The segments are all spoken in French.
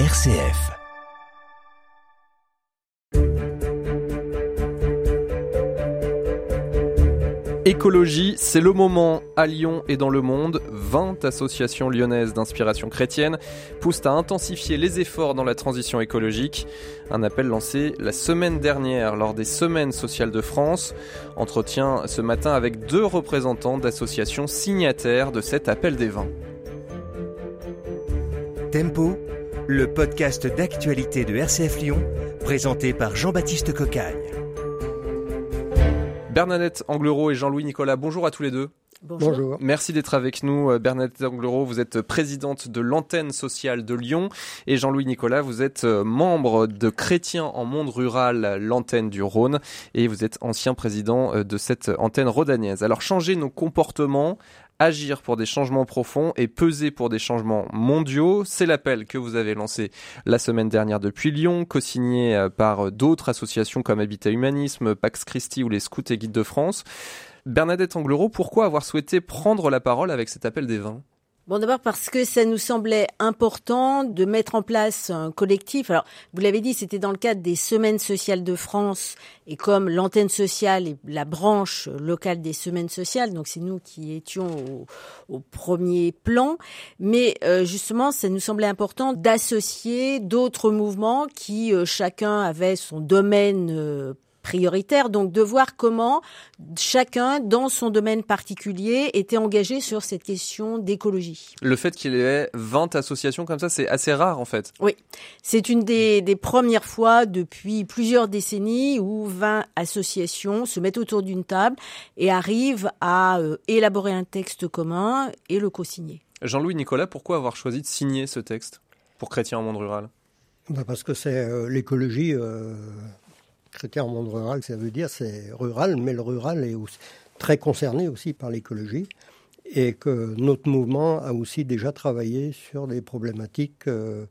RCF. Écologie, c'est le moment à Lyon et dans le monde. 20 associations lyonnaises d'inspiration chrétienne poussent à intensifier les efforts dans la transition écologique. Un appel lancé la semaine dernière lors des Semaines sociales de France. Entretien ce matin avec deux représentants d'associations signataires de cet appel des 20. Tempo, le podcast d'actualité de RCF Lyon, présenté par Jean-Baptiste Cocagne. Bernadette Anglerot et Jean-Louis Nicolas, bonjour à tous les deux. Bonjour. Merci d'être avec nous. Euh, Bernadette Anglerot, vous êtes présidente de l'antenne sociale de Lyon. Et Jean-Louis Nicolas, vous êtes euh, membre de Chrétiens en monde rural, l'antenne du Rhône. Et vous êtes ancien président euh, de cette antenne rhodaniaise. Alors, changer nos comportements, agir pour des changements profonds et peser pour des changements mondiaux. C'est l'appel que vous avez lancé la semaine dernière depuis Lyon, co-signé euh, par d'autres associations comme Habitat Humanisme, Pax Christi ou les Scouts et Guides de France. Bernadette Anglerot, pourquoi avoir souhaité prendre la parole avec cet appel des vins? Bon, d'abord parce que ça nous semblait important de mettre en place un collectif. Alors, vous l'avez dit, c'était dans le cadre des Semaines sociales de France et comme l'antenne sociale est la branche locale des Semaines sociales, donc c'est nous qui étions au, premier plan. Mais euh, justement, ça nous semblait important d'associer d'autres mouvements qui euh, chacun avait son domaine euh, prioritaire, donc de voir comment chacun, dans son domaine particulier, était engagé sur cette question d'écologie. Le fait qu'il y ait 20 associations comme ça, c'est assez rare en fait. Oui, c'est une des, des, premières fois depuis plusieurs décennies où 20 associations se mettent autour d'une table et arrivent à euh, élaborer un texte commun et le co-signer. Jean-Louis Nicolas, pourquoi avoir choisi de signer ce texte pour Chrétien en monde rural? Bah Parce que c'est euh, l'écologie. Euh Chrétien en monde rural, ça veut dire c'est rural, mais le rural est aussi très concerné aussi par l'écologie et que notre mouvement a aussi déjà travaillé sur des problématiques euh,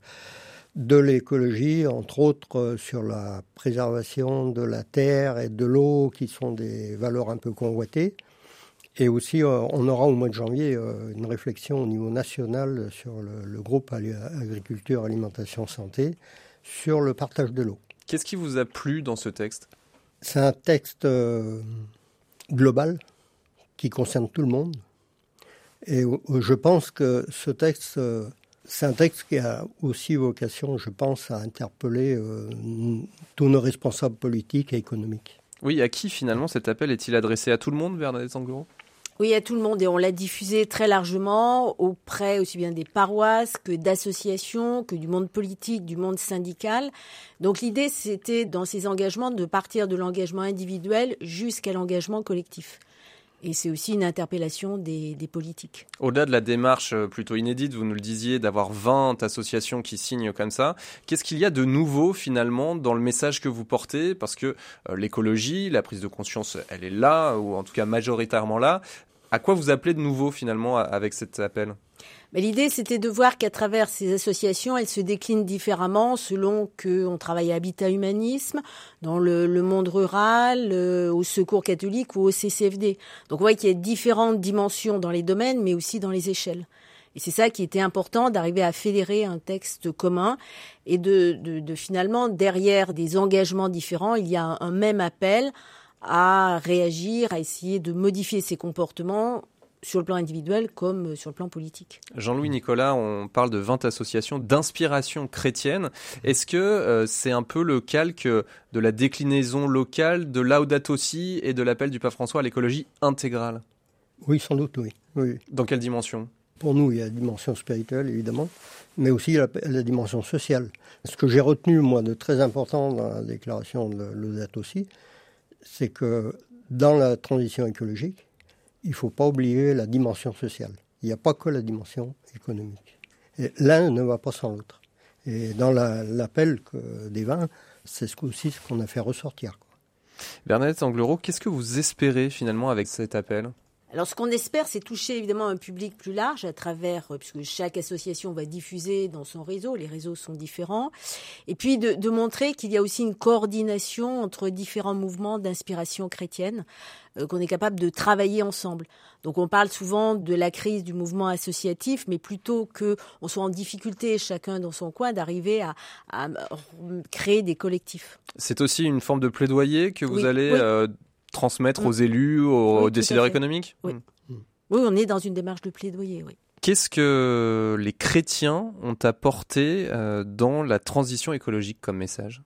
de l'écologie, entre autres euh, sur la préservation de la terre et de l'eau, qui sont des valeurs un peu convoitées. Et aussi, euh, on aura au mois de janvier une réflexion au niveau national sur le groupe Agriculture, Alimentation, Santé, sur le partage de l'eau. Qu'est-ce qui vous a plu dans ce texte? C'est un texte euh, global qui concerne tout le monde. Et euh, je pense que ce texte, euh, c'est un texte qui a aussi vocation, je pense, à interpeller tous nos responsables politiques et économiques. Oui, à qui finalement cet appel est-il adressé À tout le monde, Bernadette Sanguro oui, à tout le monde et on l'a diffusé très largement auprès aussi bien des paroisses que d'associations, que du monde politique, du monde syndical. Donc l'idée, c'était dans ces engagements de partir de l'engagement individuel jusqu'à l'engagement collectif. Et c'est aussi une interpellation des, politiques. Au-delà de la démarche euh, plutôt inédite, vous nous le disiez, d'avoir 20 associations qui signent comme ça, qu'est-ce qu'il y a de nouveau finalement dans le message que vous portez? Parce que euh, l'écologie, la prise de conscience, elle est là, ou en tout cas majoritairement là. À quoi vous appelez de nouveau finalement avec cet appel? Mais l'idée, c'était de voir qu'à travers ces associations, elles se déclinent différemment selon qu'on travaille à Habitat Humanisme, dans le, monde rural, euh, au Secours catholique ou au CCFD. Donc on voit qu'il y a différentes dimensions dans les domaines, mais aussi dans les échelles. Et c'est ça qui était important, d'arriver à fédérer un texte commun et de, de, finalement, derrière des engagements différents, il y a un même appel à réagir, à essayer de modifier ses comportements sur le plan individuel comme sur le plan politique. Jean-Louis Nicolas, on parle de 20 associations d'inspiration chrétienne. Est-ce que euh, c'est un peu le calque de la déclinaison locale de Laudato Si et de l'appel du pape François à l'écologie intégrale? Oui, sans doute, oui. oui. Dans quelle dimension? Pour nous, il y a la dimension spirituelle, évidemment, mais aussi la, la dimension sociale. Ce que j'ai retenu, moi, de très important dans la déclaration de Laudato Si, c'est que dans la transition écologique, il ne faut pas oublier la dimension sociale. Il n'y a pas que la dimension économique. L'un ne va pas sans l'autre. Et dans l'appel des vins, c'est aussi ce qu'on a fait ressortir. Bernadette Anglerot, qu'est-ce que vous espérez finalement avec cet appel? Alors ce qu'on espère, c'est toucher évidemment un public plus large à travers, euh, puisque chaque association va diffuser dans son réseau, les réseaux sont différents, et puis de, de montrer qu'il y a aussi une coordination entre différents mouvements d'inspiration chrétienne, euh, qu'on est capable de travailler ensemble. Donc on parle souvent de la crise du mouvement associatif, mais plutôt que on soit en difficulté chacun dans son coin, d'arriver à, à, créer des collectifs. C'est aussi une forme de plaidoyer que vous allez oui. Euh, transmettre mmh. aux élus, aux, oui, décideurs économiques oui. Mmh. oui, on est dans une démarche de plaidoyer, oui. Qu'est-ce que les chrétiens ont apporté euh, dans la transition écologique comme message?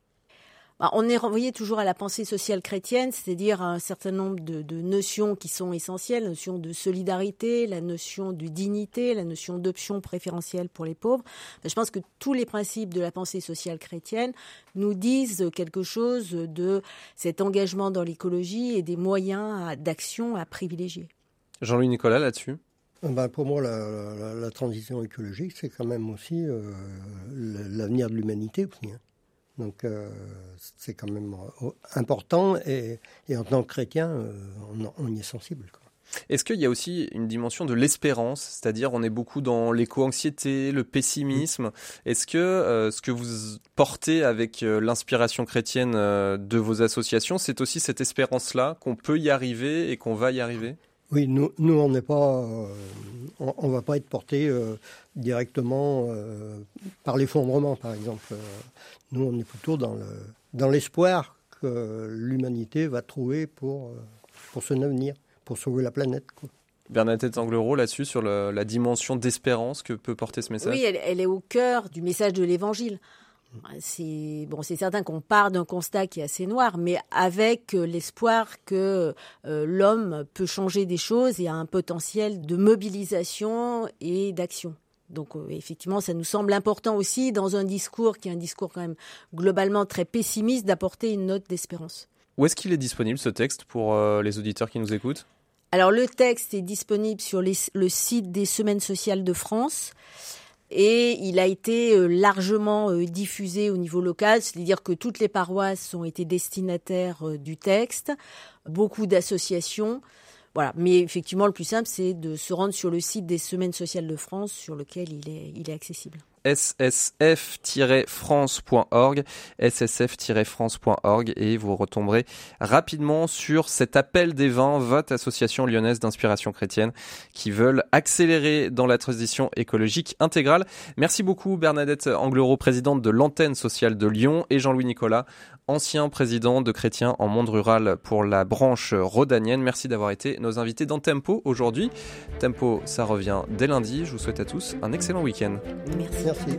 Bah, on est renvoyé toujours à la pensée sociale chrétienne, c'est-à-dire un certain nombre de, de, notions qui sont essentielles, la notion de solidarité, la notion de dignité, la notion d'option préférentielle pour les pauvres. Je pense que tous les principes de la pensée sociale chrétienne nous disent quelque chose de cet engagement dans l'écologie et des moyens d'action à privilégier. Jean-Louis Nicolas là-dessus? Ben pour moi, la, la, la transition écologique, c'est quand même aussi euh, l'avenir de l'humanité aussi. Hein. Donc euh, c'est quand même euh, important et, et, en tant que chrétien, euh, on, on, y est sensible. Est-ce qu'il y a aussi une dimension de l'espérance, c'est-à-dire on est beaucoup dans l'éco-anxiété, le pessimisme. Est-ce que euh, ce que vous portez avec l'inspiration chrétienne de vos associations, c'est aussi cette espérance-là qu'on peut y arriver et qu'on va y arriver? Oui, nous, nous on n'est pas, euh, on, on, va pas être porté euh, directement euh, par l'effondrement, par exemple. Nous, on est plutôt dans le, dans l'espoir que l'humanité va trouver pour pour son avenir, pour sauver la planète. Quoi. Bernadette Anglerot, là-dessus, sur le, la dimension d'espérance que peut porter ce message? Oui, elle, elle est au cœur du message de l'Évangile. C'est bon, c'est certain qu'on part d'un constat qui est assez noir, mais avec l'espoir que euh, l'homme peut changer des choses et a un potentiel de mobilisation et d'action. Donc euh, effectivement, ça nous semble important aussi dans un discours qui est un discours quand même globalement très pessimiste d'apporter une note d'espérance. Où est-ce qu'il est disponible ce texte pour euh, les auditeurs qui nous écoutent? Alors le texte est disponible sur les, le site des Semaines sociales de France et il a été euh, largement euh, diffusé au niveau local, c'est-à-dire que toutes les paroisses ont été destinataires euh, du texte, beaucoup d'associations. Voilà. Mais effectivement, le plus simple, c'est de se rendre sur le site des Semaines sociales de France, sur lequel il est, il est accessible ssf-france.org, ssf-france.org et vous retomberez rapidement sur cet appel des vins, votre association lyonnaise d'inspiration chrétienne qui veulent accélérer dans la transition écologique intégrale. Merci beaucoup Bernadette Anglerot, présidente de l'antenne sociale de Lyon et Jean-Louis Nicolas, ancien président de Chrétiens en monde rural pour la branche rhodanienne. Merci d'avoir été nos invités dans Tempo aujourd'hui. Tempo, ça revient dès lundi. Je vous souhaite à tous un excellent week-end. Merci. Merci.